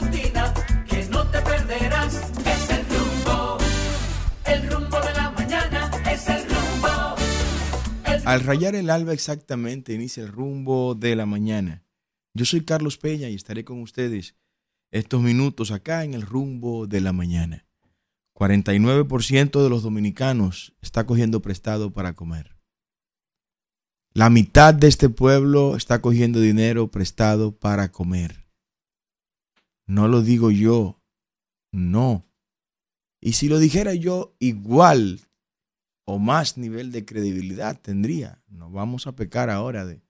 matutina que no te perderás. Es el rumbo, el rumbo de la mañana, es el rumbo. Al rayar el alba exactamente inicia el rumbo de la mañana. Yo soy Carlos Peña y estaré con ustedes estos minutos acá en el rumbo de la mañana. 49% de los dominicanos está cogiendo prestado para comer. La mitad de este pueblo está cogiendo dinero prestado para comer. No lo digo yo, no. Y si lo dijera yo, igual o más nivel de credibilidad tendría. No vamos a pecar ahora de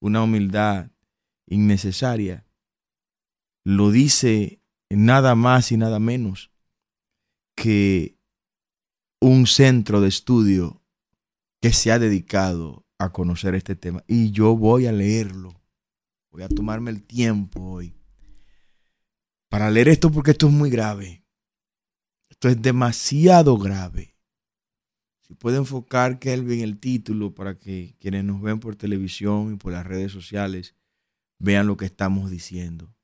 una humildad innecesaria. Lo dice nada más y nada menos que un centro de estudio que se ha dedicado a conocer este tema. Y yo voy a leerlo. Voy a tomarme el tiempo hoy para leer esto porque esto es muy grave. Esto es demasiado grave. Si puede enfocar Kelvin el título para que quienes nos ven por televisión y por las redes sociales vean lo que estamos diciendo.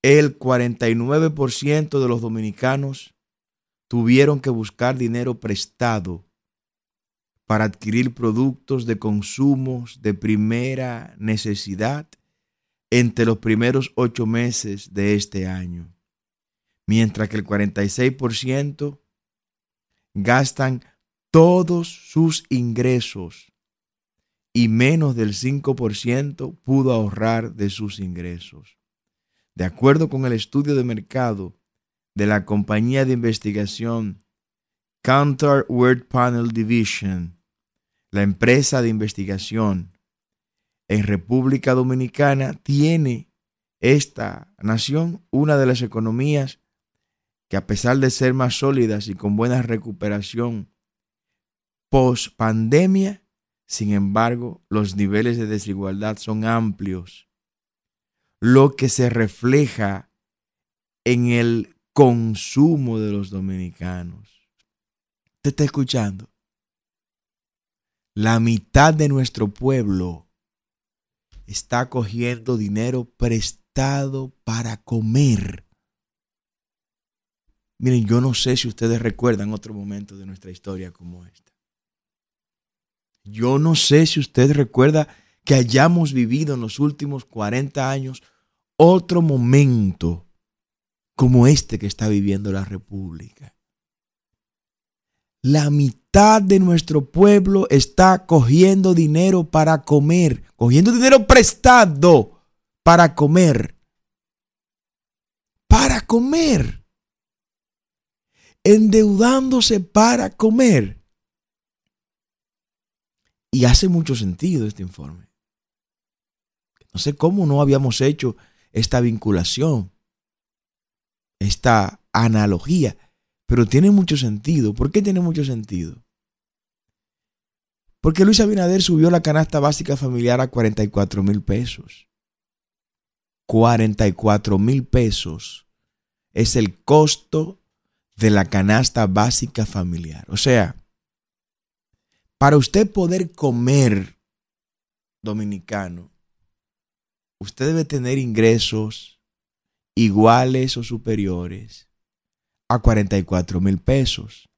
El 49% de los dominicanos tuvieron que buscar dinero prestado para adquirir productos de consumos de primera necesidad entre los primeros ocho meses de este año, mientras que el 46% gastan todos sus ingresos y menos del 5% pudo ahorrar de sus ingresos. De acuerdo con el estudio de mercado de la compañía de investigación Counter Word Panel Division, la empresa de investigación en República Dominicana tiene esta nación una de las economías que a pesar de ser más sólidas y con buena recuperación post pandemia, sin embargo, los niveles de desigualdad son amplios, lo que se refleja en el consumo de los dominicanos. ¿Te está escuchando? La mitad de nuestro pueblo está cogiendo dinero prestado para comer. Miren, yo no sé si ustedes recuerdan otro momento de nuestra historia como este. Yo no sé si usted recuerda que hayamos vivido en los últimos 40 años otro momento como este que está viviendo la República. La mitad de nuestro pueblo está cogiendo dinero para comer, cogiendo dinero prestado para comer. Para comer. Endeudándose para comer. Y hace mucho sentido este informe. No sé cómo no habíamos hecho esta vinculación, esta analogía, pero tiene mucho sentido. ¿Por qué tiene mucho sentido? Porque Luis Abinader subió la canasta básica familiar a 44 mil pesos. 44 mil pesos es el costo de la canasta básica familiar. O sea, para usted poder comer dominicano, usted debe tener ingresos iguales o superiores a 44 mil pesos.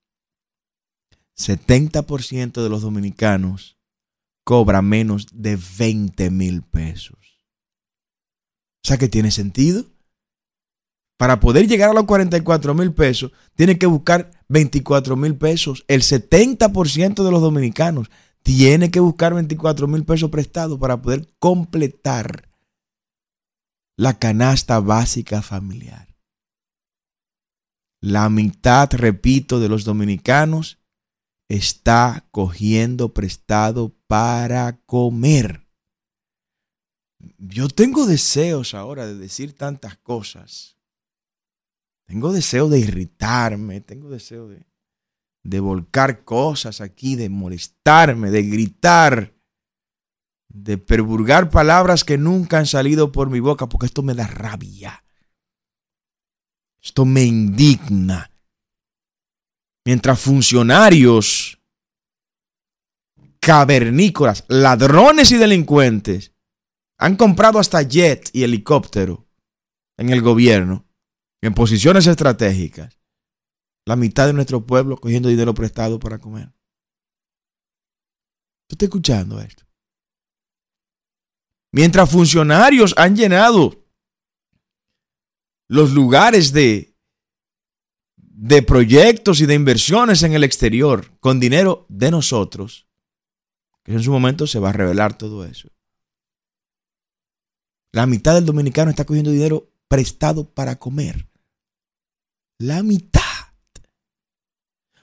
70% de los dominicanos cobra menos de 20 mil pesos. O sea que tiene sentido. Para poder llegar a los 44 mil pesos, tiene que buscar 24 mil pesos. El 70% de los dominicanos tiene que buscar 24 mil pesos prestados para poder completar la canasta básica familiar. La mitad, repito, de los dominicanos está cogiendo prestado para comer. Yo tengo deseos ahora de decir tantas cosas. Tengo deseo de irritarme, tengo deseo de, de volcar cosas aquí, de molestarme, de gritar, de perburgar palabras que nunca han salido por mi boca, porque esto me da rabia. Esto me indigna. Mientras funcionarios cavernícolas, ladrones y delincuentes han comprado hasta jet y helicóptero en el gobierno, en posiciones estratégicas, la mitad de nuestro pueblo cogiendo dinero prestado para comer. ¿Tú estás escuchando esto? Mientras funcionarios han llenado los lugares de, de proyectos y de inversiones en el exterior con dinero de nosotros, que en su momento se va a revelar todo eso. La mitad del dominicano está cogiendo dinero prestado para comer. La mitad.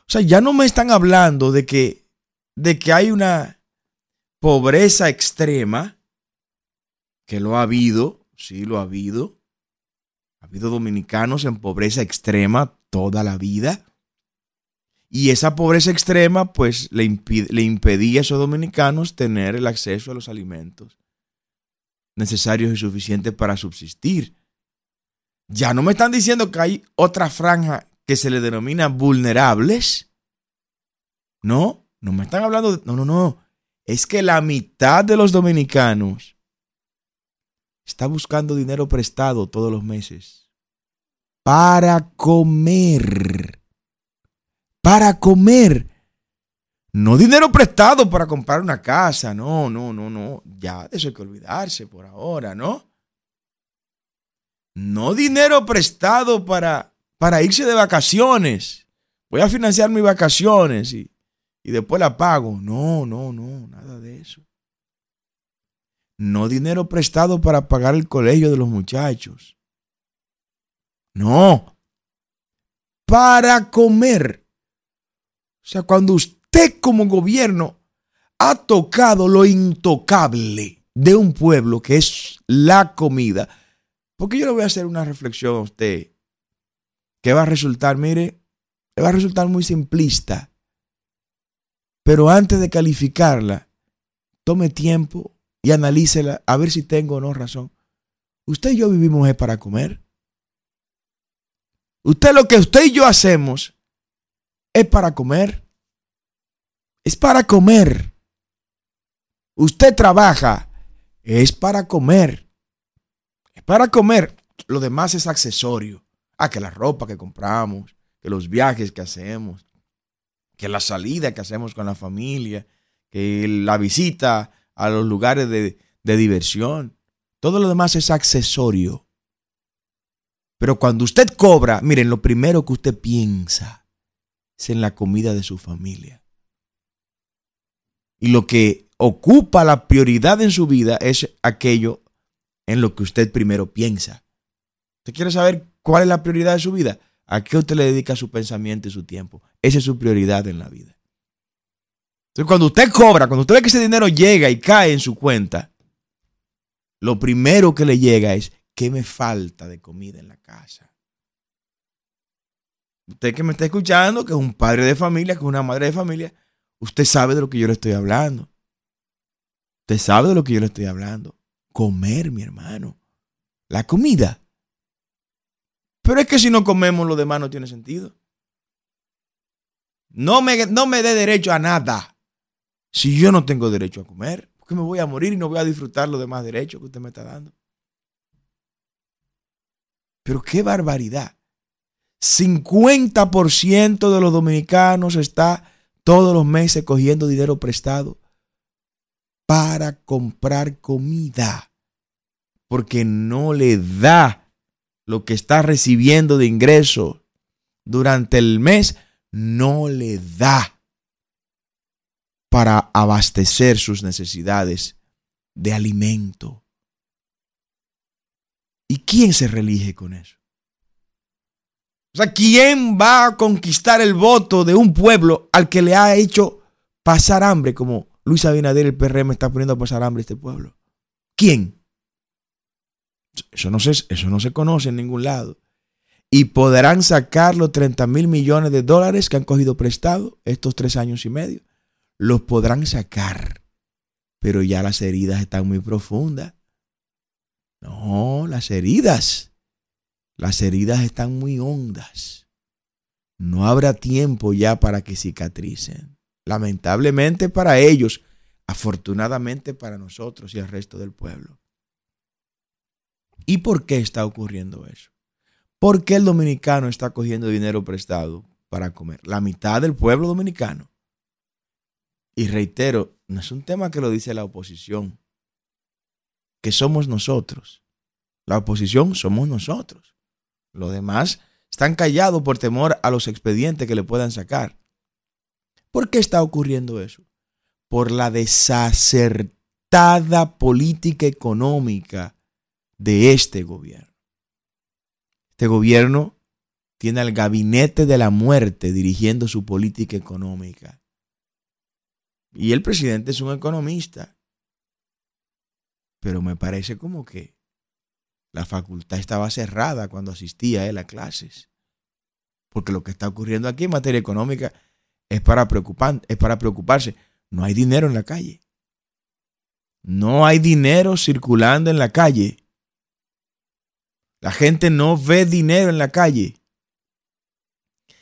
O sea, ya no me están hablando de que, de que hay una pobreza extrema, que lo ha habido, sí lo ha habido. Ha habido dominicanos en pobreza extrema toda la vida. Y esa pobreza extrema, pues, le, le impedía a esos dominicanos tener el acceso a los alimentos necesarios y suficientes para subsistir. Ya no me están diciendo que hay otra franja que se le denomina vulnerables. No, no me están hablando de... No, no, no. Es que la mitad de los dominicanos está buscando dinero prestado todos los meses para comer. Para comer. No dinero prestado para comprar una casa, no, no, no, no. Ya de eso hay que olvidarse por ahora, ¿no? No dinero prestado para, para irse de vacaciones. Voy a financiar mis vacaciones y, y después la pago. No, no, no, nada de eso. No dinero prestado para pagar el colegio de los muchachos. No. Para comer. O sea, cuando usted como gobierno ha tocado lo intocable de un pueblo que es la comida. Porque yo le voy a hacer una reflexión a usted que va a resultar, mire, le va a resultar muy simplista. Pero antes de calificarla, tome tiempo y analícela a ver si tengo o no razón. Usted y yo vivimos es para comer. Usted lo que usted y yo hacemos es para comer es para comer. Usted trabaja, es para comer. Es para comer. Lo demás es accesorio. Ah, que la ropa que compramos, que los viajes que hacemos, que la salida que hacemos con la familia, que la visita a los lugares de, de diversión. Todo lo demás es accesorio. Pero cuando usted cobra, miren, lo primero que usted piensa es en la comida de su familia. Y lo que ocupa la prioridad en su vida es aquello en lo que usted primero piensa. ¿Usted quiere saber cuál es la prioridad de su vida? ¿A qué usted le dedica su pensamiento y su tiempo? Esa es su prioridad en la vida. Entonces, cuando usted cobra, cuando usted ve que ese dinero llega y cae en su cuenta, lo primero que le llega es, ¿qué me falta de comida en la casa? Usted que me está escuchando, que es un padre de familia, que es una madre de familia, Usted sabe de lo que yo le estoy hablando. Usted sabe de lo que yo le estoy hablando. Comer, mi hermano. La comida. Pero es que si no comemos, lo demás no tiene sentido. No me, no me dé derecho a nada. Si yo no tengo derecho a comer, porque me voy a morir y no voy a disfrutar los demás derechos que usted me está dando. Pero qué barbaridad. 50% de los dominicanos está todos los meses cogiendo dinero prestado para comprar comida, porque no le da lo que está recibiendo de ingreso durante el mes, no le da para abastecer sus necesidades de alimento. ¿Y quién se relige con eso? O sea, ¿quién va a conquistar el voto de un pueblo al que le ha hecho pasar hambre como Luis Abinader, el PRM, está poniendo a pasar hambre a este pueblo? ¿Quién? Eso no se, eso no se conoce en ningún lado. Y podrán sacar los 30 mil millones de dólares que han cogido prestado estos tres años y medio. Los podrán sacar. Pero ya las heridas están muy profundas. No, las heridas las heridas están muy hondas. No habrá tiempo ya para que cicatricen. Lamentablemente para ellos, afortunadamente para nosotros y el resto del pueblo. ¿Y por qué está ocurriendo eso? ¿Por qué el dominicano está cogiendo dinero prestado para comer? La mitad del pueblo dominicano. Y reitero, no es un tema que lo dice la oposición, que somos nosotros. La oposición somos nosotros. Los demás están callados por temor a los expedientes que le puedan sacar. ¿Por qué está ocurriendo eso? Por la desacertada política económica de este gobierno. Este gobierno tiene al gabinete de la muerte dirigiendo su política económica. Y el presidente es un economista. Pero me parece como que la facultad estaba cerrada cuando asistía él a clases. Porque lo que está ocurriendo aquí en materia económica es para, es para preocuparse. No hay dinero en la calle. No hay dinero circulando en la calle. La gente no ve dinero en la calle.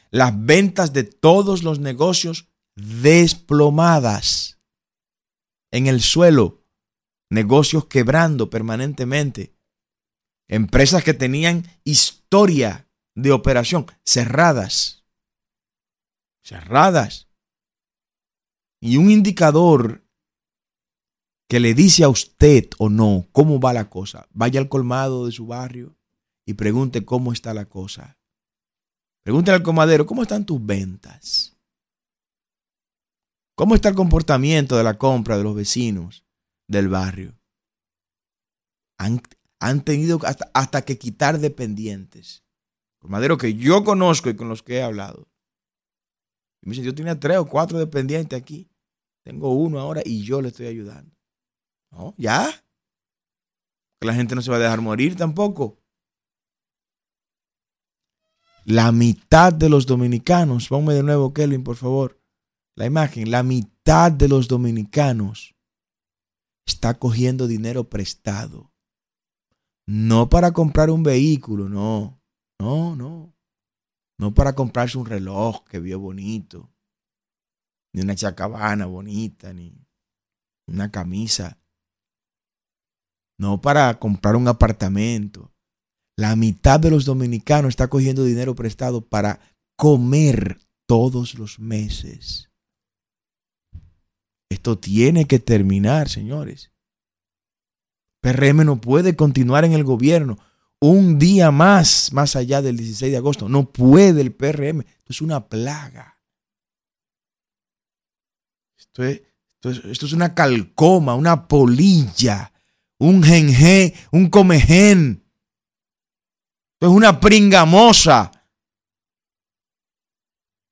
Las ventas de todos los negocios desplomadas en el suelo. Negocios quebrando permanentemente. Empresas que tenían historia de operación cerradas. Cerradas. Y un indicador que le dice a usted o no cómo va la cosa. Vaya al colmado de su barrio y pregunte cómo está la cosa. Pregúntale al comadero, ¿cómo están tus ventas? ¿Cómo está el comportamiento de la compra de los vecinos del barrio? Han, han tenido hasta, hasta, que quitar dependientes. Comadero que yo conozco y con los que he hablado. Yo tenía tres o cuatro dependientes aquí. Tengo uno ahora y yo le estoy ayudando. No, ya. Que la gente no se va a dejar morir tampoco. La mitad de los dominicanos, ponme de nuevo, Kelvin, por favor, la imagen, la mitad de los dominicanos está cogiendo dinero prestado. No para comprar un vehículo, no, no, no. No para comprarse un reloj que vio bonito, ni una chacabana bonita, ni una camisa. No para comprar un apartamento. La mitad de los dominicanos está cogiendo dinero prestado para comer todos los meses. Esto tiene que terminar, señores. PRM no puede continuar en el gobierno un día más, más allá del 16 de agosto. No puede el PRM. Esto es una plaga. Esto es, esto es, una calcoma, una polilla, un genje, un comején es una pringamosa.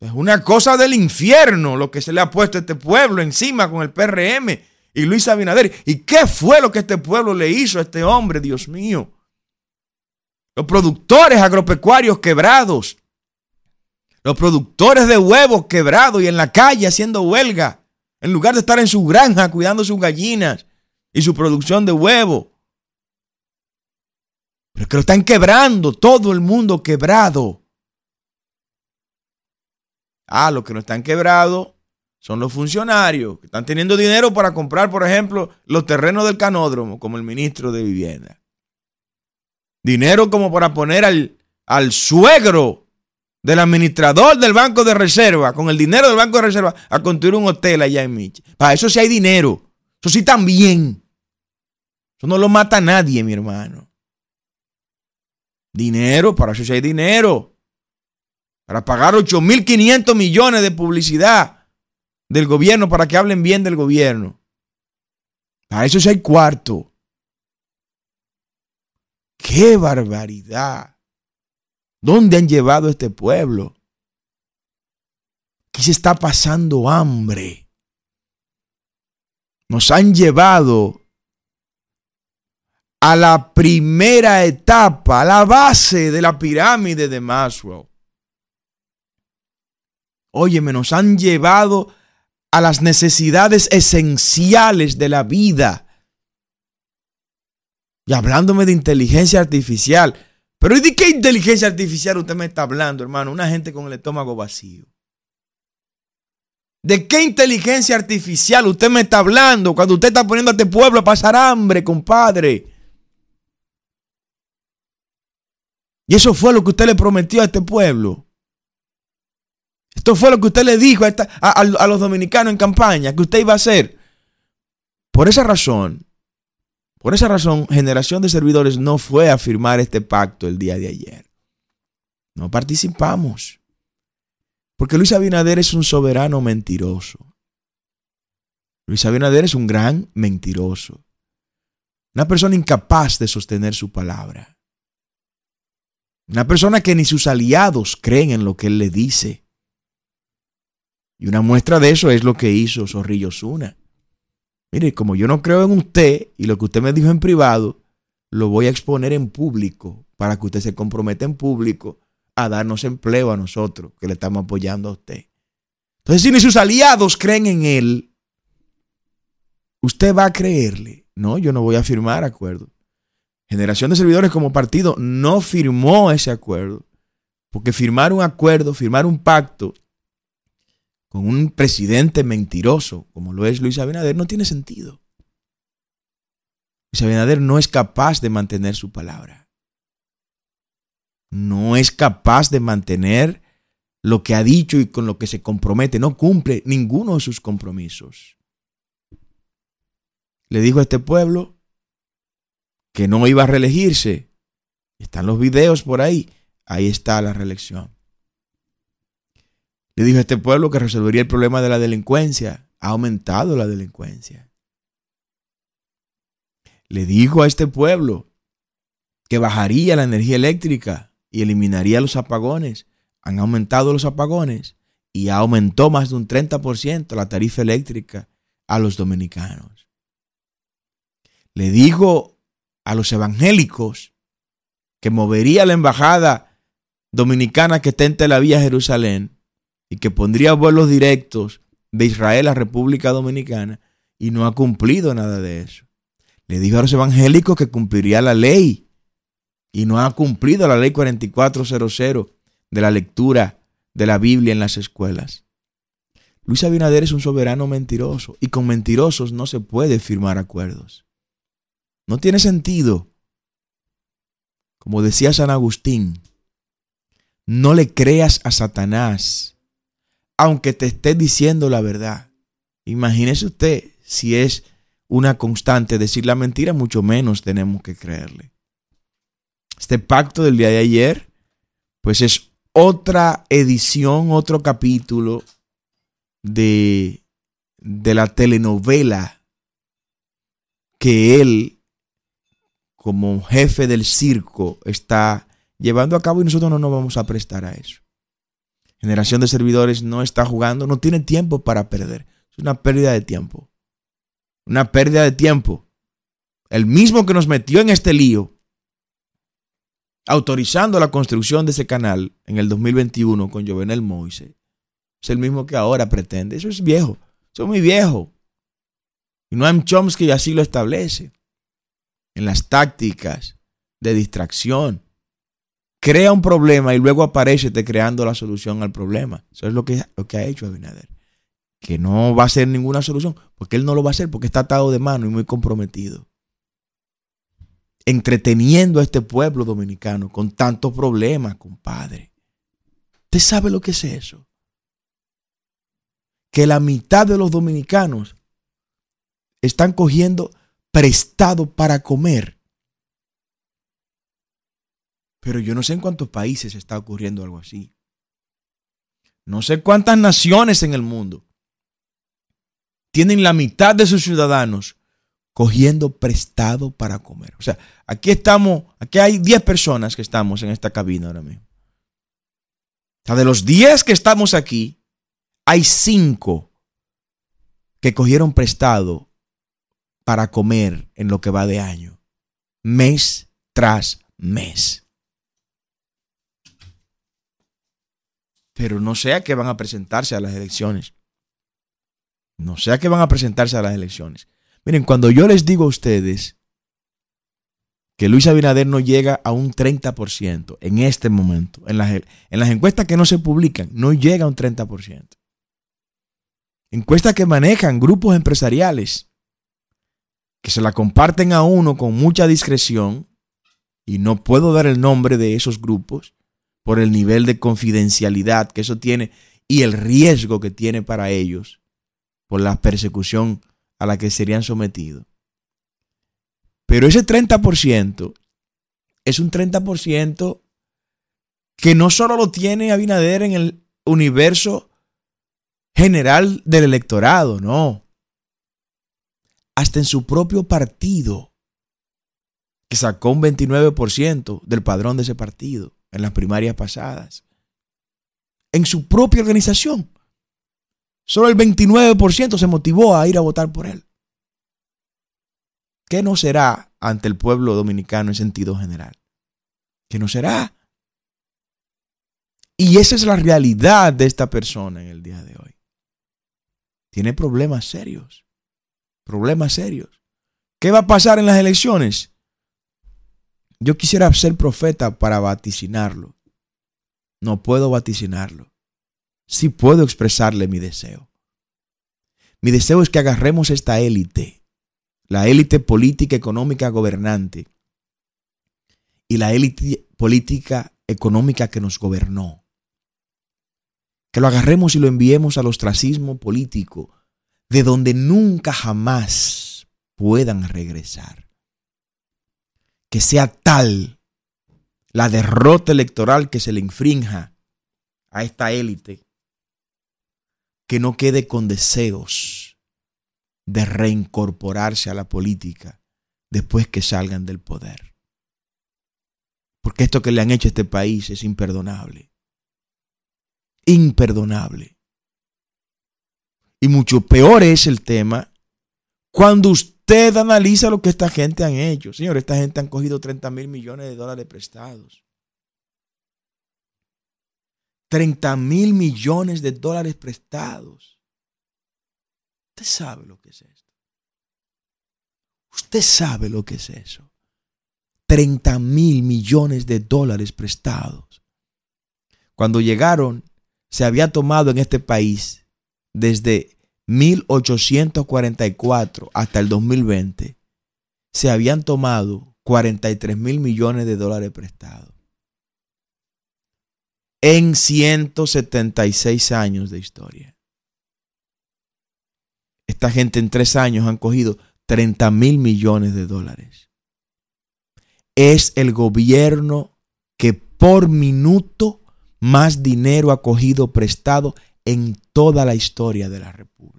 Es una cosa del infierno lo que se le ha puesto a este pueblo encima con el PRM y Luis Abinader. ¿Y qué fue lo que este pueblo le hizo a este hombre, Dios mío? Los productores agropecuarios quebrados. Los productores de huevos quebrados y en la calle haciendo huelga. En lugar de estar en su granja cuidando sus gallinas y su producción de huevos. Pero que lo están quebrando, todo el mundo quebrado. Ah, los que no están quebrados son los funcionarios que están teniendo dinero para comprar, por ejemplo, los terrenos del canódromo, como el ministro de Vivienda. Dinero como para poner al, al suegro del administrador del Banco de Reserva, con el dinero del Banco de Reserva, a construir un hotel allá en Michi. Para eso sí hay dinero. Eso sí también. Eso no lo mata nadie, mi hermano. Dinero, para eso sí hay dinero. Para pagar 8.500 millones de publicidad del gobierno para que hablen bien del gobierno. Para eso sí hay cuarto. ¡Qué barbaridad! ¿Dónde han llevado a este pueblo? Aquí se está pasando hambre. Nos han llevado a la primera etapa, a la base de la pirámide de Maslow. Óyeme, nos han llevado a las necesidades esenciales de la vida. Y hablándome de inteligencia artificial. Pero ¿y de qué inteligencia artificial usted me está hablando, hermano? Una gente con el estómago vacío. ¿De qué inteligencia artificial usted me está hablando cuando usted está poniendo a este pueblo a pasar hambre, compadre? Y eso fue lo que usted le prometió a este pueblo. Esto fue lo que usted le dijo a, los dominicanos en campaña que usted iba a hacer. Por esa razón, por esa razón, Generación de Servidores no fue a firmar este pacto el día de ayer. No participamos. Porque Luis Abinader es un soberano mentiroso. Luis Abinader es un gran mentiroso. Una persona incapaz de sostener su palabra. Una persona que ni sus aliados creen en lo que él le dice. Y una muestra de eso es lo que hizo Zorrillo Zuna. Mire, como yo no creo en usted y lo que usted me dijo en privado, lo voy a exponer en público para que usted se comprometa en público a darnos empleo a nosotros que le estamos apoyando a usted. Entonces, si ni sus aliados creen en él, usted va a creerle. No, yo no voy a firmar acuerdo. Generación de Servidores como partido no firmó ese acuerdo. Porque firmar un acuerdo, firmar un pacto con un presidente mentiroso como lo es Luis Abinader no tiene sentido. Luis Abinader no es capaz de mantener su palabra. No es capaz de mantener lo que ha dicho y con lo que se compromete. No cumple ninguno de sus compromisos. Le dijo a este pueblo que no iba a reelegirse. Están los videos por ahí. Ahí está la reelección. Le dijo a este pueblo que resolvería el problema de la delincuencia. Ha aumentado la delincuencia. Le dijo a este pueblo que bajaría la energía eléctrica y eliminaría los apagones. Han aumentado los apagones y aumentó más de un 30% la tarifa eléctrica a los dominicanos. Le dijo a los evangélicos que movería la embajada dominicana que está en Tel Aviv, Jerusalén, y que pondría vuelos directos de Israel a República Dominicana y no ha cumplido nada de eso. Le dijo a los evangélicos que cumpliría la ley y no ha cumplido la ley 4400 de la lectura de la Biblia en las escuelas. Luis Abinader es un soberano mentiroso y con mentirosos no se puede firmar acuerdos. No tiene sentido. Como decía San Agustín, no le creas a Satanás aunque te esté diciendo la verdad. Imagínese usted si es una constante decir la mentira, mucho menos tenemos que creerle. Este pacto del día de ayer, pues es otra edición, otro capítulo de, de la telenovela que él, como jefe del circo, está llevando a cabo y nosotros no nos vamos a prestar a eso generación de servidores no está jugando, no tiene tiempo para perder. Es una pérdida de tiempo. Una pérdida de tiempo. El mismo que nos metió en este lío, autorizando la construcción de ese canal en el 2021 con Jovenel Moise, es el mismo que ahora pretende. Eso es viejo. Eso es muy viejo. Y Noam Chomsky así lo establece. En las tácticas de distracción, crea un problema y luego aparece creando la solución al problema. Eso es lo que, lo que ha hecho Abinader. Que no va a ser ninguna solución, porque él no lo va a hacer, porque está atado de mano y muy comprometido. Entreteniendo a este pueblo dominicano con tantos problemas, compadre. ¿Usted sabe lo que es eso? Que la mitad de los dominicanos están cogiendo prestado para comer pero yo no sé en cuántos países está ocurriendo algo así. No sé cuántas naciones en el mundo tienen la mitad de sus ciudadanos cogiendo prestado para comer. O sea, aquí estamos, aquí hay 10 personas que estamos en esta cabina ahora mismo. O sea, de los 10 que estamos aquí, hay 5 que cogieron prestado para comer en lo que va de año, mes tras mes. Pero no sé a qué van a presentarse a las elecciones. No sé a qué van a presentarse a las elecciones. Miren, cuando yo les digo a ustedes que Luis Abinader no llega a un 30% en este momento, en las, en las encuestas que no se publican, no llega a un 30%. Encuestas que manejan grupos empresariales, que se la comparten a uno con mucha discreción, y no puedo dar el nombre de esos grupos por el nivel de confidencialidad que eso tiene y el riesgo que tiene para ellos por la persecución a la que serían sometidos. Pero ese 30% es un 30% que no solo lo tiene Abinader en el universo general del electorado, no. Hasta en su propio partido, que sacó un 29% del padrón de ese partido en las primarias pasadas. En su propia organización, solo el 29% se motivó a ir a votar por él. ¿Qué no será ante el pueblo dominicano en sentido general? ¿Qué no será? Y esa es la realidad de esta persona en el día de hoy. Tiene problemas serios. Problemas serios. ¿Qué va a pasar en las elecciones? Yo quisiera ser profeta para vaticinarlo. No puedo vaticinarlo. Sí puedo expresarle mi deseo. Mi deseo es que agarremos esta élite, la élite política, económica, gobernante, y la élite política, económica que nos gobernó que lo agarremos y lo enviemos al ostracismo político, de donde nunca jamás puedan regresar. Que sea tal la derrota electoral que se le infrinja a esta élite, que no quede con deseos de reincorporarse a la política después que salgan del poder. Porque esto que le han hecho a este país es imperdonable imperdonable. Y mucho peor es el tema cuando usted analiza lo que esta gente han hecho. Señor, esta gente han cogido 30 mil millones de dólares prestados. 30 mil millones de dólares prestados. Usted sabe lo que es esto. Usted sabe lo que es eso. 30 mil millones de dólares prestados. Cuando llegaron se había tomado en este país desde 1844 hasta el 2020, se habían tomado 43 mil millones de dólares prestados. En 176 años de historia. Esta gente en tres años han cogido 30 mil millones de dólares. Es el gobierno que por minuto más dinero ha cogido prestado en toda la historia de la República.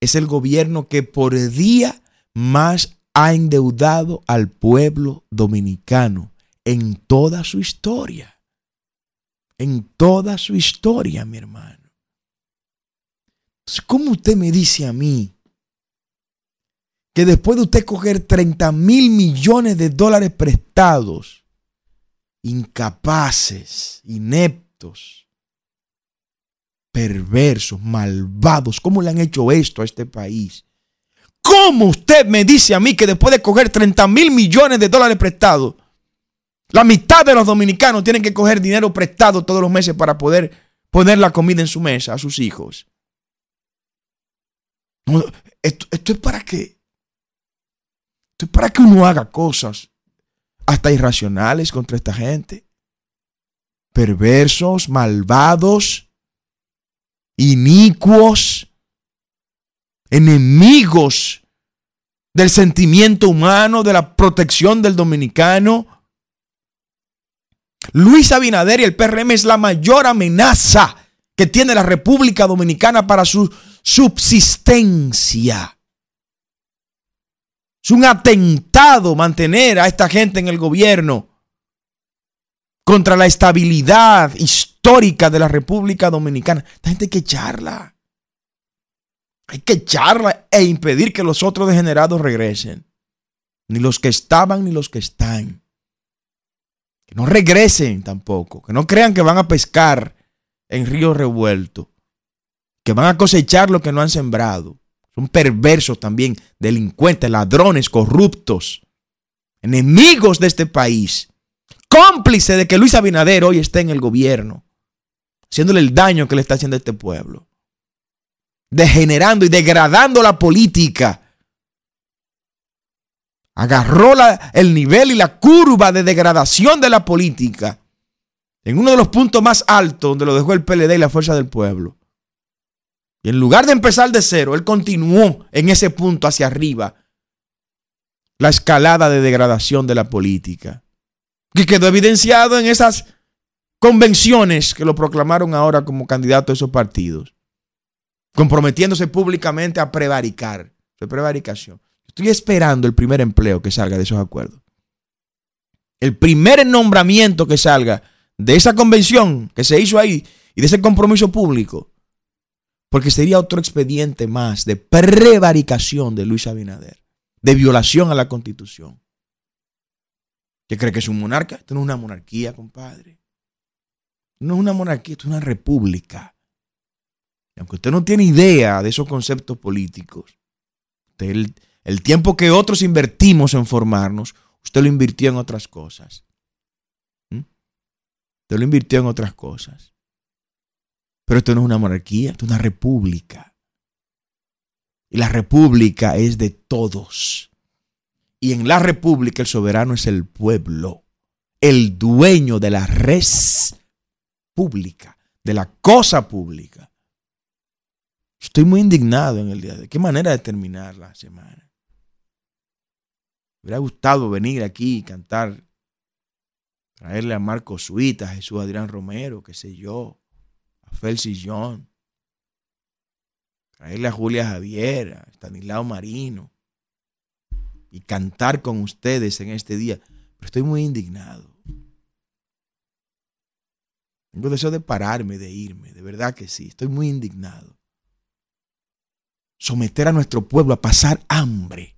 Es el gobierno que por día más ha endeudado al pueblo dominicano en toda su historia. En toda su historia, mi hermano. ¿cómo usted me dice a mí que después de usted coger 30 mil millones de dólares prestados, incapaces, ineptos, perversos, malvados. ¿Cómo le han hecho esto a este país? ¿Cómo usted me dice a mí que después de coger 30 mil millones de dólares prestados, la mitad de los dominicanos tienen que coger dinero prestado todos los meses para poder poner la comida en su mesa a sus hijos? Esto, es para que esto es para que uno haga cosas hasta irracionales contra esta gente. Perversos, malvados, inicuos, enemigos del sentimiento humano, de la protección del dominicano. Luis Abinader y el PRM es la mayor amenaza que tiene la República Dominicana para su subsistencia. Es un atentado mantener a esta gente en el gobierno contra la estabilidad histórica de la República Dominicana. Esta gente hay que echarla. Hay que echarla e impedir que los otros degenerados regresen. Ni los que estaban ni los que están. Que no regresen tampoco. Que no crean que van a pescar en río revuelto. Que van a cosechar lo que no han sembrado. Son perversos también, delincuentes, ladrones, corruptos, enemigos de este país, cómplice de que Luis Abinader hoy esté en el gobierno, haciéndole el daño que le está haciendo a este pueblo, degenerando y degradando la política, agarró el nivel y la curva de degradación de la política en uno de los puntos más altos donde lo dejó el PLD y la Fuerza del Pueblo. Y en lugar de empezar de cero, él continuó en ese punto hacia arriba la escalada de degradación de la política, que quedó evidenciado en esas convenciones que lo proclamaron ahora como candidato a esos partidos, comprometiéndose públicamente a prevaricar. prevaricación. Estoy esperando el primer empleo que salga de esos acuerdos. El primer nombramiento que salga de esa convención que se hizo ahí y de ese compromiso público. Porque sería otro expediente más de prevaricación de Luis Abinader, de violación a la constitución. ¿Qué cree que es un monarca? Esto no es una monarquía, compadre. No es una monarquía, esto es una república. Y aunque usted no tiene idea de esos conceptos políticos, el tiempo que otros invertimos en formarnos, usted lo invirtió en otras cosas. ¿Mm? Usted lo invirtió en otras cosas. Pero esto no es una monarquía, esto es una república. Y la república es de todos. Y en la república el soberano es el pueblo, el dueño de la res pública, de la cosa pública. Estoy muy indignado en el día de hoy. ¿Qué manera de terminar la semana? Me hubiera gustado venir aquí y cantar, traerle a Marco Suita, a Jesús Adrián Romero, qué sé yo, a Felsi John, traerle a Julia Javier, a Stanislao Marino y cantar con ustedes en este día. Pero estoy muy indignado. Tengo deseo de pararme, de irme, de verdad que sí, estoy muy indignado. Someter a nuestro pueblo a pasar hambre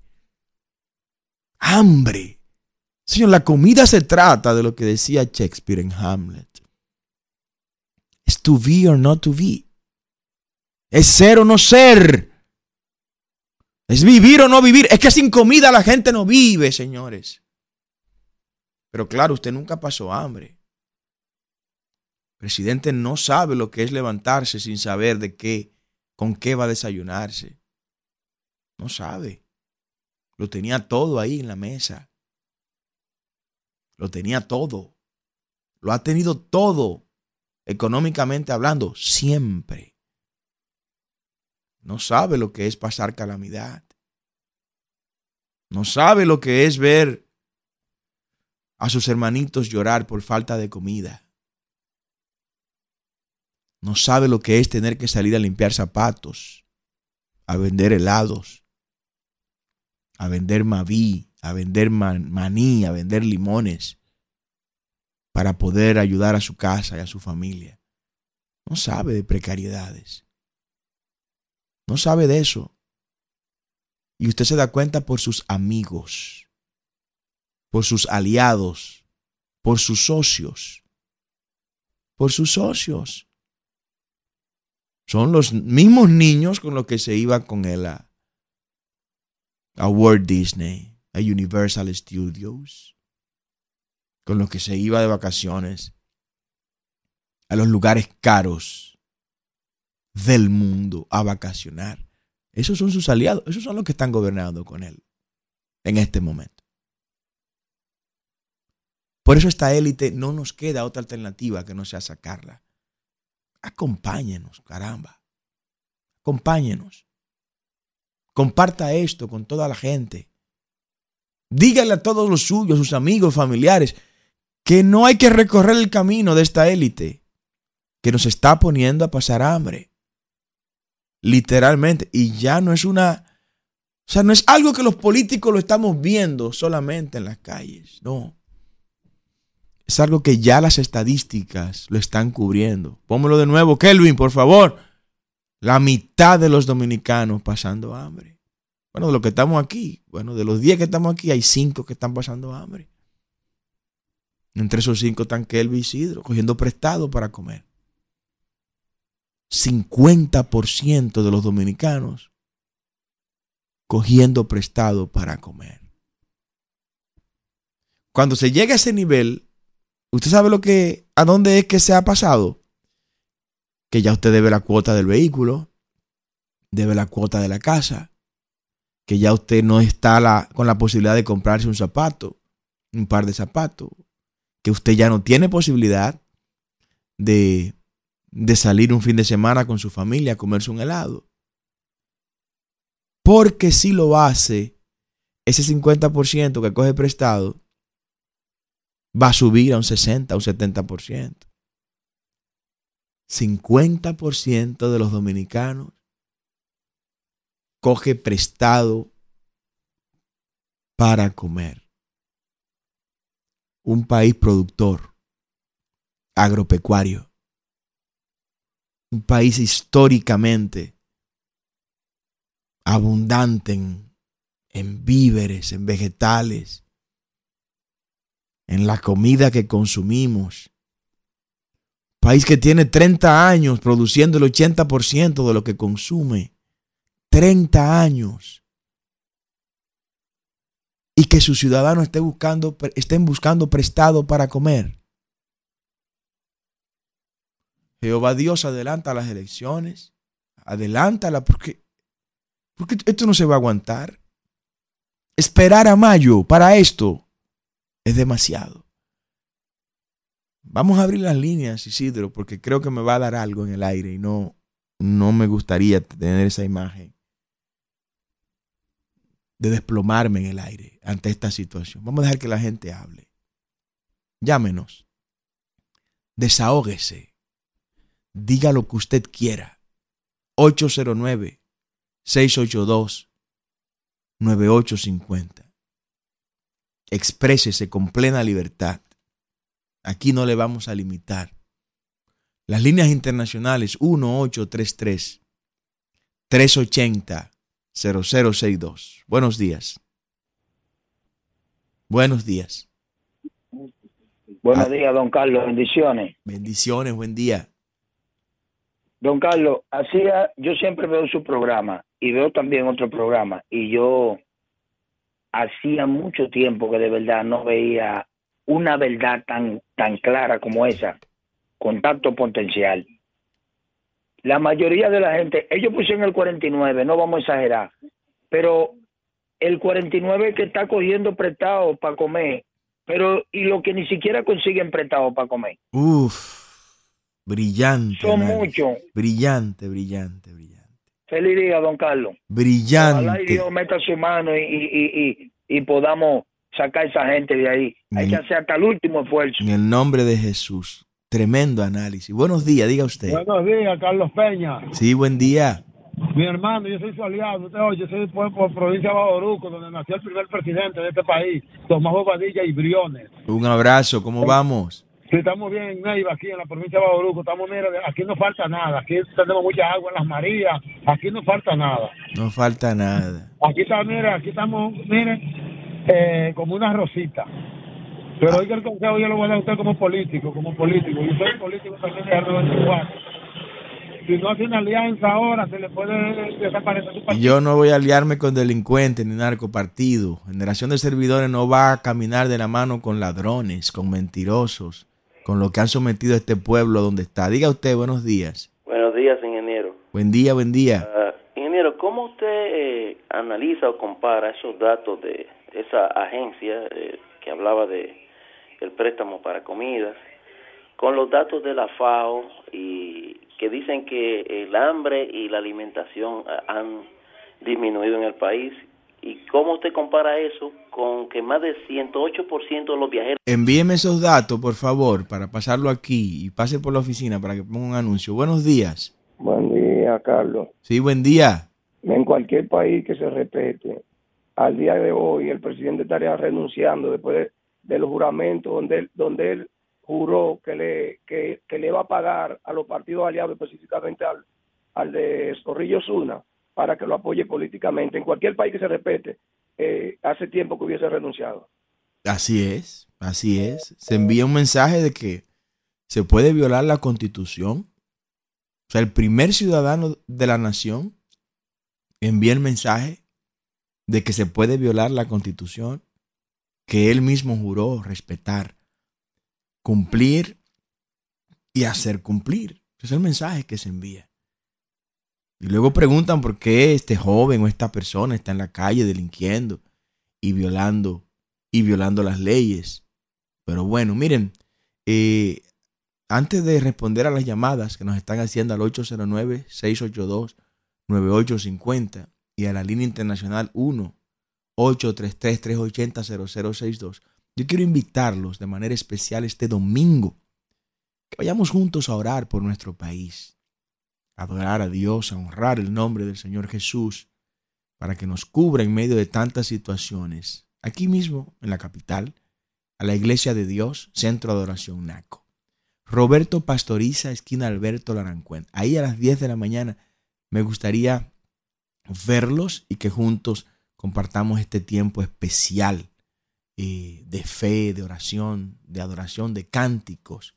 hambre. Señor, la comida se trata de lo que decía Shakespeare en Hamlet. Es to be or not to be. Es ser o no ser. Es vivir o no vivir. Es que sin comida la gente no vive, señores. Pero claro, usted nunca pasó hambre. El presidente no sabe lo que es levantarse sin saber de qué, con qué va a desayunarse. No sabe. Lo tenía todo ahí en la mesa. Lo tenía todo. Lo ha tenido todo, económicamente hablando, siempre. No sabe lo que es pasar calamidad. No sabe lo que es ver a sus hermanitos llorar por falta de comida. No sabe lo que es tener que salir a limpiar zapatos, a vender helados, a vender maví, a vender maní, a vender limones para poder ayudar a su casa y a su familia. No sabe de precariedades. No sabe de eso. Y usted se da cuenta por sus amigos, por sus aliados, por sus socios, por sus socios. Son los mismos niños con los que se iba con él a, a Walt Disney, a Universal Studios, con los que se iba de vacaciones a los lugares caros del mundo a vacacionar. Esos son sus aliados, esos son los que están gobernando con él en este momento. Por eso esta élite no nos queda otra alternativa que no sea sacarla. Acompáñenos, caramba. Acompáñenos. Comparta esto con toda la gente. Dígale a todos los suyos, sus amigos, familiares, que no hay que recorrer el camino de esta élite que nos está poniendo a pasar hambre. Literalmente. Y ya no es una... O sea, no es algo que los políticos lo estamos viendo solamente en las calles. No. Es algo que ya las estadísticas lo están cubriendo. Póngalo de nuevo, Kelvin, por favor. La mitad de los dominicanos pasando hambre. Bueno, de los que estamos aquí, bueno, de los 10 que estamos aquí, hay 5 que están pasando hambre. Entre esos 5 están Kelvin y Isidro, cogiendo prestado para comer. 50% de los dominicanos cogiendo prestado para comer. Cuando se llega a ese nivel, ¿usted sabe lo que, a dónde es que se ha pasado? que ya usted debe la cuota del vehículo, debe la cuota de la casa, que ya usted no está con la posibilidad de comprarse un zapato, un par de zapatos, que usted ya no tiene posibilidad de, de salir un fin de semana con su familia a comerse un helado. Porque si lo hace, ese 50% que coge prestado va a subir a un 60, un 70%. 50% de los dominicanos coge prestado para comer. Un país productor, agropecuario. Un país históricamente abundante en, en víveres, en vegetales, en la comida que consumimos. País que tiene 30 años produciendo el 80% de lo que consume. 30 años. Y que sus ciudadanos estén buscando, estén buscando prestado para comer. Jehová Dios adelanta las elecciones. Adelántala porque, porque esto no se va a aguantar. Esperar a mayo para esto es demasiado. Vamos a abrir las líneas, Isidro, porque creo que me va a dar algo en el aire y no, no me gustaría tener esa imagen de desplomarme en el aire ante esta situación. Vamos a dejar que la gente hable. Llámenos. Desahógese. Diga lo que usted quiera. 809-682-9850. Exprésese con plena libertad. Aquí no le vamos a limitar. Las líneas internacionales 1833 380 0062. Buenos días. Buenos días. Buenos Ah. días, don Carlos. Bendiciones. Bendiciones, buen día. Don Carlos, hacía, yo siempre veo su programa y veo también otro programa y yo hacía mucho tiempo que de verdad no veía una verdad tan tan clara como esa, contacto potencial. La mayoría de la gente, ellos pusieron el 49, no vamos a exagerar, pero el 49 que está cogiendo prestado para comer, pero y lo que ni siquiera consiguen prestado para comer. Uf, brillante. Son muchos. Brillante, brillante, brillante. Feliz día, don Carlos. Ojalá y Brillante. Dios meta su mano y, y, y, y podamos sacar a esa gente de ahí. Hay que hacer hasta el último esfuerzo. En el nombre de Jesús. Tremendo análisis. Buenos días, diga usted. Buenos días, Carlos Peña. Sí, buen día. Mi hermano, yo soy su aliado. Usted oye, yo soy por, por provincia de Bajoruco, donde nació el primer presidente de este país, Tomás Bobadilla y Briones. Un abrazo, ¿cómo vamos? Sí, estamos bien en Neiva, aquí en la provincia de Bajoruco. Estamos, mira, aquí no falta nada. Aquí tenemos mucha agua en las Marías. Aquí no falta nada. No falta nada. Aquí está, mire, aquí estamos, mire, eh, como una rosita. Pero oiga el consejo, yo lo voy a dar a usted como político, como político. Yo soy político también de R24. Si no hace una alianza ahora, se le puede desaparecer su Y partido. yo no voy a aliarme con delincuentes ni narcopartido. Generación de servidores no va a caminar de la mano con ladrones, con mentirosos, con lo que han sometido a este pueblo donde está. Diga usted, buenos días. Buenos días, ingeniero. Buen día, buen día. Ah, ingeniero, ¿cómo usted eh, analiza o compara esos datos de esa agencia eh, que hablaba de el préstamo para comidas con los datos de la FAO y que dicen que el hambre y la alimentación ah, han disminuido en el país? ¿Y cómo usted compara eso con que más del 108% de los viajeros Envíeme esos datos, por favor, para pasarlo aquí y pase por la oficina para que ponga un anuncio. Buenos días. Buen día, Carlos. Sí, buen día. En cualquier país que se respete, al día de hoy el presidente estaría renunciando después de, de los juramentos donde él, donde él juró que le, que, que le va a pagar a los partidos aliados, específicamente al, al de Zorrillo Zuna, para que lo apoye políticamente. En cualquier país que se respete, eh, hace tiempo que hubiese renunciado. Así es, así es. Se envía un mensaje de que se puede violar la constitución. O sea, el primer ciudadano de la nación envía el mensaje de que se puede violar la constitución que él mismo juró respetar, cumplir y hacer cumplir. Ese es el mensaje que se envía. Y luego preguntan por qué este joven o esta persona está en la calle delinquiendo y violando y violando las leyes. Pero bueno, miren, eh, antes de responder a las llamadas que nos están haciendo al 809-682-9850 y a la línea internacional 1-833-380-0062, yo quiero invitarlos de manera especial este domingo que vayamos juntos a orar por nuestro país, adorar a Dios, a honrar el nombre del Señor Jesús, para que nos cubra en medio de tantas situaciones. Aquí mismo, en la capital, a la Iglesia de Dios, Centro de Adoración NACO. Roberto Pastoriza, esquina Alberto Larancuén. Ahí a las 10 de la mañana me gustaría verlos y que juntos compartamos este tiempo especial eh, de fe, de oración, de adoración, de cánticos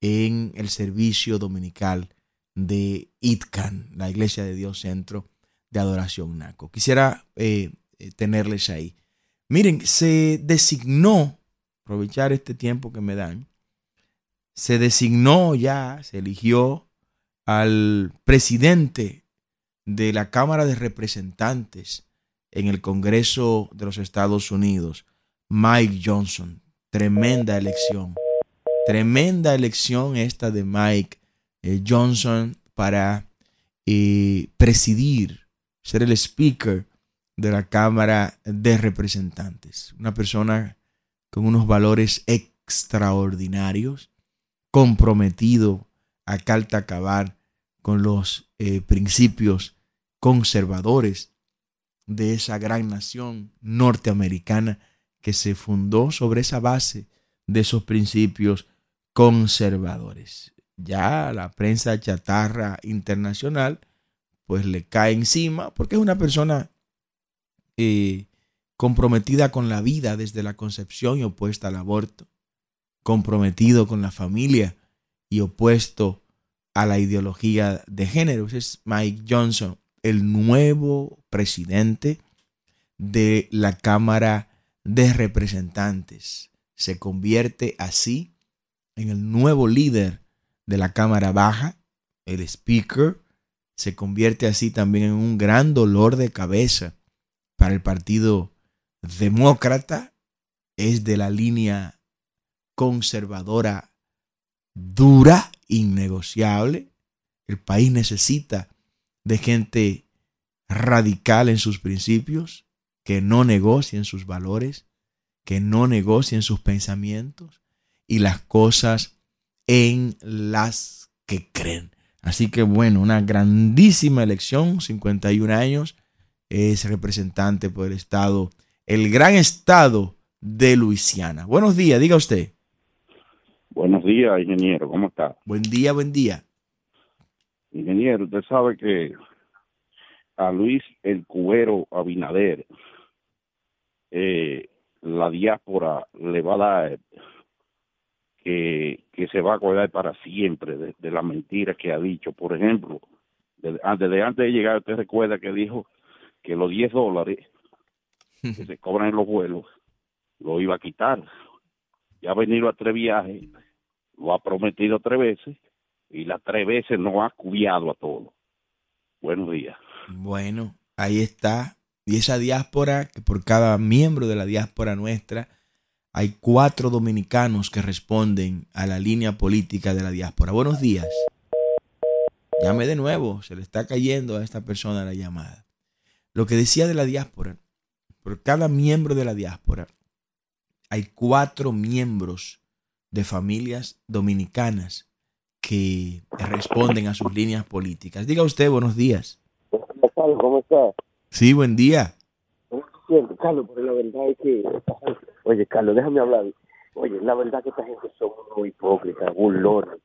en el servicio dominical de ITCAN, la Iglesia de Dios Centro de Adoración NACO. Quisiera eh, eh, tenerles ahí. Miren, se designó, aprovechar este tiempo que me dan, se designó ya, se eligió al presidente de la Cámara de Representantes en el Congreso de los Estados Unidos, Mike Johnson. Tremenda elección. Tremenda elección esta de Mike eh, Johnson para eh, presidir, ser el speaker de la Cámara de Representantes. Una persona con unos valores extraordinarios, comprometido a calta acabar con los eh, principios conservadores de esa gran nación norteamericana que se fundó sobre esa base de esos principios conservadores. Ya la prensa chatarra internacional pues le cae encima porque es una persona eh, comprometida con la vida desde la concepción y opuesta al aborto comprometido con la familia y opuesto a la ideología de género. es Mike Johnson, el nuevo presidente de la Cámara de Representantes. Se convierte así en el nuevo líder de la Cámara Baja, el Speaker. Se convierte así también en un gran dolor de cabeza para el Partido Demócrata. Es de la línea conservadora dura, innegociable. El país necesita de gente radical en sus principios, que no negocien sus valores, que no negocien sus pensamientos y las cosas en las que creen. Así que bueno, una grandísima elección, 51 años, es representante por el estado, el gran estado de Luisiana. Buenos días, diga usted. Buenos días, ingeniero, ¿cómo está? Buen día, buen día. Ingeniero, usted sabe que a Luis el Cubero Abinader, eh, la diáspora le va a dar que, que se va a acordar para siempre de, la mentira que ha dicho. Por ejemplo, antes de antes de llegar, usted recuerda que dijo que los 10 dólares que se cobran en los vuelos lo iba a quitar. Ya ha venido a tres viajes lo ha prometido tres veces y las tres veces no ha cuidado a todo. Buenos días. Bueno, ahí está. Y esa diáspora, que por cada miembro de la diáspora nuestra, hay cuatro dominicanos que responden a la línea política de la diáspora. Buenos días. Llame de nuevo, se le está cayendo a esta persona la llamada. Lo que decía de la diáspora, por cada miembro de la diáspora, hay cuatro miembros de familias dominicanas que responden a sus líneas políticas. Diga usted, buenos días. ¿cómo está? Sí, buen día. Carlos, pero la verdad es que... Oye, Carlos, déjame hablar. Oye, la verdad que esta gente son muy hipócritas, burlones.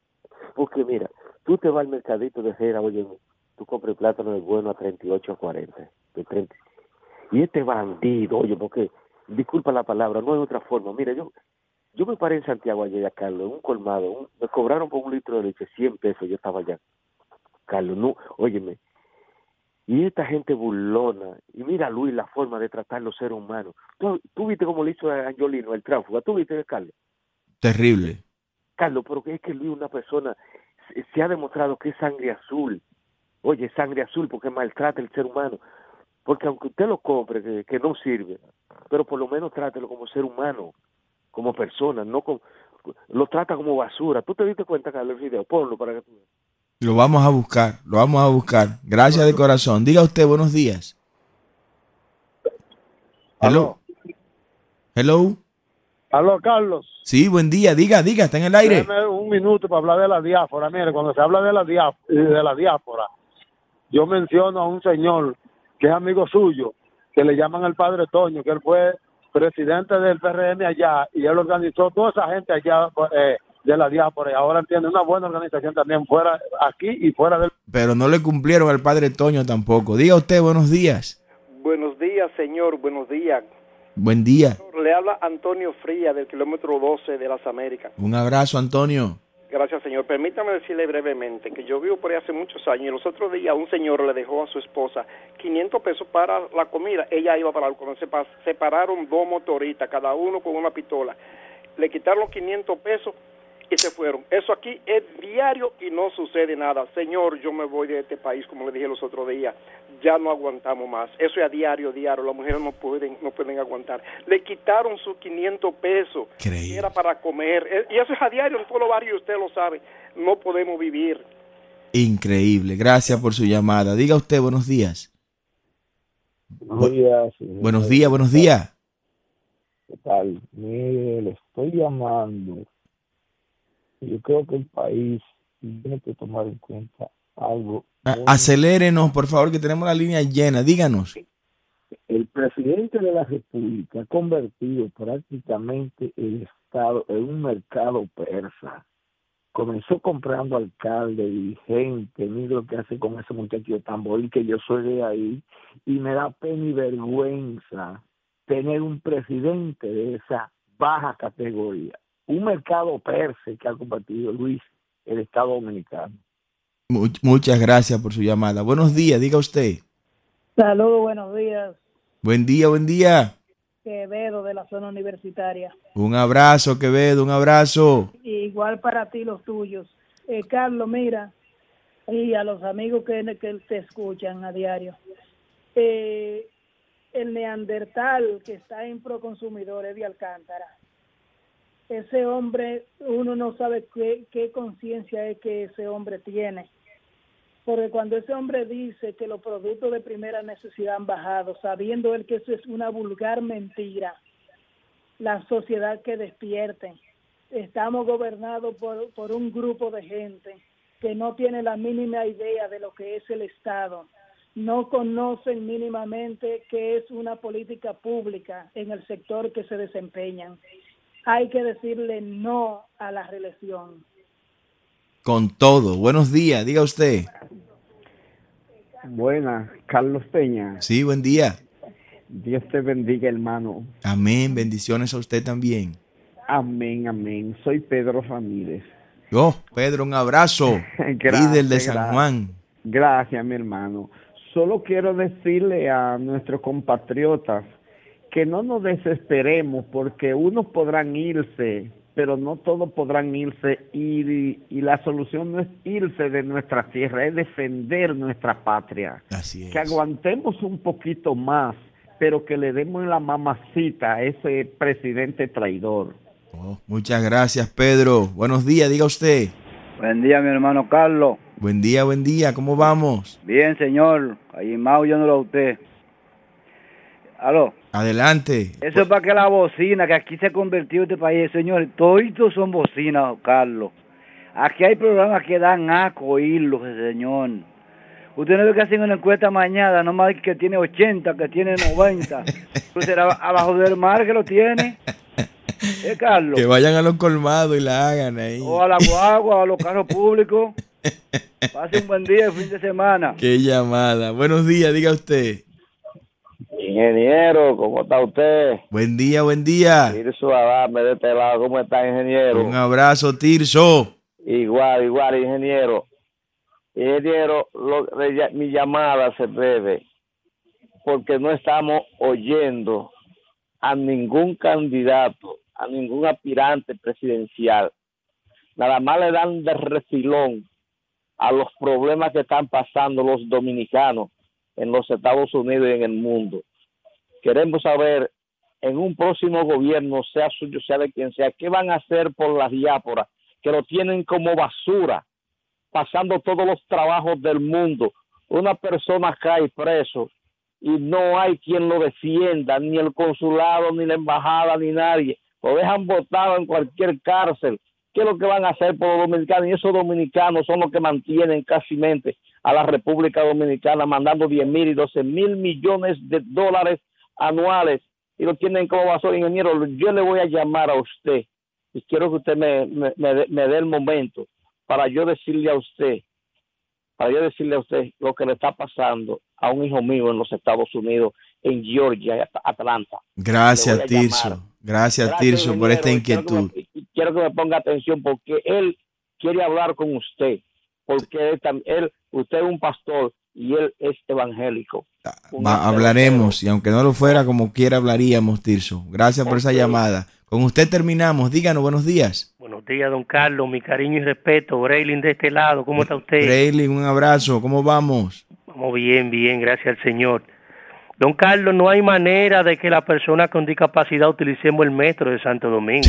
Porque mira, tú te vas al mercadito de cera, oye, tú compras el plátano de bueno a 38 a 40. De 30. Y este bandido, oye, porque, disculpa la palabra, no hay otra forma. Mira, yo yo me paré en Santiago ayer, Carlos, en un colmado, me cobraron por un litro de leche 100 pesos, yo estaba allá. Carlos, no, óyeme, y esta gente burlona, y mira Luis la forma de tratar los seres humanos. ¿Tú, tú viste cómo le hizo a Angiolino, el tránsfuga? ¿Tú viste, Carlos? Terrible. Carlos, pero es que Luis es una persona, se, ha demostrado que es sangre azul. oye, sangre azul porque maltrata el ser humano. Porque aunque usted lo compre, que, que no sirve, pero por lo menos trátelo como ser humano, como persona, no como, lo trata como basura. ¿Tú te diste cuenta, Carlos, el video? Ponlo para que tú veas. Lo vamos a buscar, lo vamos a buscar. Gracias de corazón. Diga usted buenos días. Hello. Hello. Aló, Carlos. Sí, buen día. Diga, diga, está en el aire. Un minuto para hablar de la diáspora. Mire, cuando se habla de la, diá- de la diáspora, yo menciono a un señor que es amigo suyo, que le llaman el padre Toño, que él fue presidente del PRM allá y él organizó toda esa gente allá eh, de la diáspora y ahora tiene una buena organización también fuera aquí y fuera del Pero no le cumplieron al padre Toño tampoco. Diga usted buenos días. Buenos días, señor. Buenos días. Buen día. Le habla Antonio Fría del kilómetro 12 de las Américas. Un abrazo, Antonio. Gracias, señor. Permítame decirle brevemente que yo vivo por ahí hace muchos años y los otros días un señor le dejó a su esposa 500 pesos para la comida. Ella iba para cuando se pa- separaron dos motoristas, cada uno con una pistola. Le quitaron los 500 pesos y se fueron. Eso aquí es diario y no sucede nada. Señor, yo me voy de este país, como le dije los otros días. Ya no aguantamos más. Eso es a diario, diario. Las mujeres no pueden, no pueden aguantar. Le quitaron sus 500 pesos. Era para comer. Eh, Y eso es a diario en todos los barrios, usted lo sabe. No podemos vivir. Increíble. Gracias por su llamada. Diga usted buenos días. Buenos días. señor. Buenos días, buenos días. ¿Qué tal? Mire, le estoy llamando. Yo creo que el país tiene que tomar en cuenta algo. Muy- Acelérenos, por favor, que tenemos la línea llena. Díganos. El presidente de la República ha convertido prácticamente el Estado en un mercado persa. Comenzó comprando alcalde, dirigente, mire lo que hace con ese muchacho de Tamboril, que yo soy de ahí, y me da pena y vergüenza tener un presidente de esa baja categoría. Un mercado persa que ha convertido Luis el Estado Dominicano. Mu- muchas gracias por su llamada. Buenos días, diga usted. Saludos, buenos días. Buen día, buen día. Quevedo de la zona universitaria. Un abrazo, Quevedo, un abrazo. Igual para ti los tuyos. Eh, Carlos, mira, y a los amigos que, que te escuchan a diario. Eh, el neandertal que está en Proconsumidores de Alcántara, ese hombre, uno no sabe qué, conciencia es que ese hombre tiene. Porque cuando ese hombre dice que los productos de primera necesidad han bajado, sabiendo él que eso es una vulgar mentira, la sociedad que despierte. Estamos gobernados por, por un grupo de gente que no tiene la mínima idea de lo que es el Estado. No conocen mínimamente qué es una política pública en el sector que se desempeñan. Hay que decirle no a la reelección. Con todo. Buenos días, diga usted. Buenas, Carlos Peña. Sí, buen día. Dios te bendiga, hermano. Amén. Bendiciones a usted también. Amén, amén. Soy Pedro Ramírez. Oh, Pedro, un abrazo. Gracias, líder de San gracias. Juan. Gracias, mi hermano. Solo quiero decirle a nuestros compatriotas que no nos desesperemos porque unos podrán irse, pero no todos podrán irse y, y la solución no es irse de nuestra tierra, es defender nuestra patria. Así es. Que aguantemos un poquito más, pero que le demos la mamacita a ese presidente traidor. Oh, muchas gracias, Pedro. Buenos días, diga usted. Buen día, mi hermano Carlos. Buen día, buen día. ¿Cómo vamos? Bien, señor. Ahí más oyéndolo a usted. Aló. Adelante. Eso es para que la bocina, que aquí se ha convertido este país, señor. Todos son bocinas, Carlos. Aquí hay programas que dan asco oírlos, señor. Usted no ve que hacen una encuesta mañana, nomás que tiene 80, que tiene 90. Pues será abajo del mar que lo tiene. ¿Eh, Carlos? Que vayan a los colmados y la hagan ahí. O a la guagua, o a los carros públicos. Pase un buen día, fin de semana. Qué llamada. Buenos días, diga usted. Ingeniero, ¿cómo está usted? Buen día, buen día. Tirso Adame de este lado, ¿cómo está, ingeniero? Un abrazo, Tirso. Igual, igual, ingeniero. Ingeniero, lo- mi llamada se debe porque no estamos oyendo a ningún candidato, a ningún aspirante presidencial. Nada más le dan de refilón a los problemas que están pasando los dominicanos en los Estados Unidos y en el mundo. Queremos saber en un próximo gobierno, sea suyo, sea de quien sea, qué van a hacer por las diásporas, que lo tienen como basura, pasando todos los trabajos del mundo. Una persona cae preso y no hay quien lo defienda, ni el consulado, ni la embajada, ni nadie. Lo dejan botado en cualquier cárcel. ¿Qué es lo que van a hacer por los dominicanos? Y esos dominicanos son los que mantienen casi a la República Dominicana mandando 10 mil y 12 mil millones de dólares anuales y lo tienen como basura, ingeniero. Yo le voy a llamar a usted y quiero que usted me, me, me dé- me dé el momento para yo decirle a usted, para yo decirle a usted lo que le está pasando a un hijo mío en los Estados Unidos, en Georgia, At- Atlanta. Gracias. Tirso. Gracias, Gracias, Tirso, por esta y quiero que me- inquietud. quiero que me ponga atención porque él quiere hablar con usted, porque él, él- usted es un pastor y él es evangélico. Va- hablaremos, y aunque no lo fuera, como quiera hablaríamos, Tirso. Gracias por esa llamada. Con usted terminamos. Díganos, buenos días. Buenos días, don Carlos. Mi cariño y respeto. Braylin de este lado. ¿Cómo está usted? Braylin, un abrazo. ¿Cómo vamos? Vamos bien, bien. Gracias al Señor. Don Carlos, no hay manera de que la persona con discapacidad utilicemos el metro de Santo Domingo.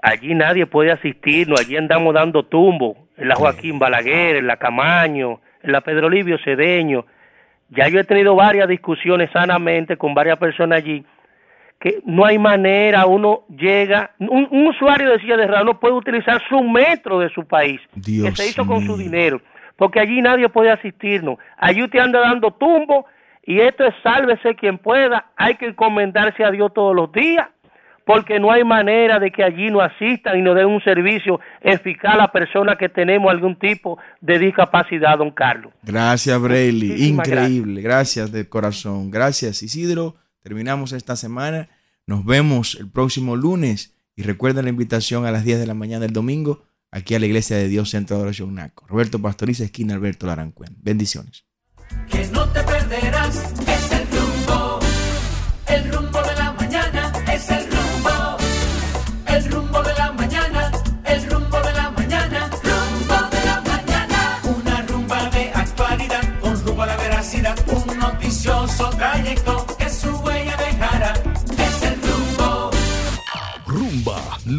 Allí nadie puede asistirnos. Allí andamos dando tumbo. En la Joaquín Balaguer, en la Camaño, la Pedro Livio Cedeño. Ya yo he tenido varias discusiones sanamente con varias personas allí que no hay manera, uno llega, un, un usuario de silla de ruedas no puede utilizar su metro de su país, Dios que se hizo con su dinero, porque allí nadie puede asistirnos, allí usted anda dando tumbo y esto es sálvese quien pueda, hay que encomendarse a Dios todos los días, porque no hay manera de que allí no asistan y nos den un servicio eficaz a la persona que tenemos algún tipo de discapacidad, don Carlos. Gracias, Brayley. Muchísimas Increíble. Gracias de corazón. Gracias, Isidro. Terminamos esta semana. Nos vemos el próximo lunes. Y recuerden la invitación a las 10 de la mañana del domingo aquí a la Iglesia de Dios Centro de Adoración Naco. Roberto Pastoriza, esquina Alberto Larancuen. Bendiciones. que no te perderás. Es el rumbo, el rumbo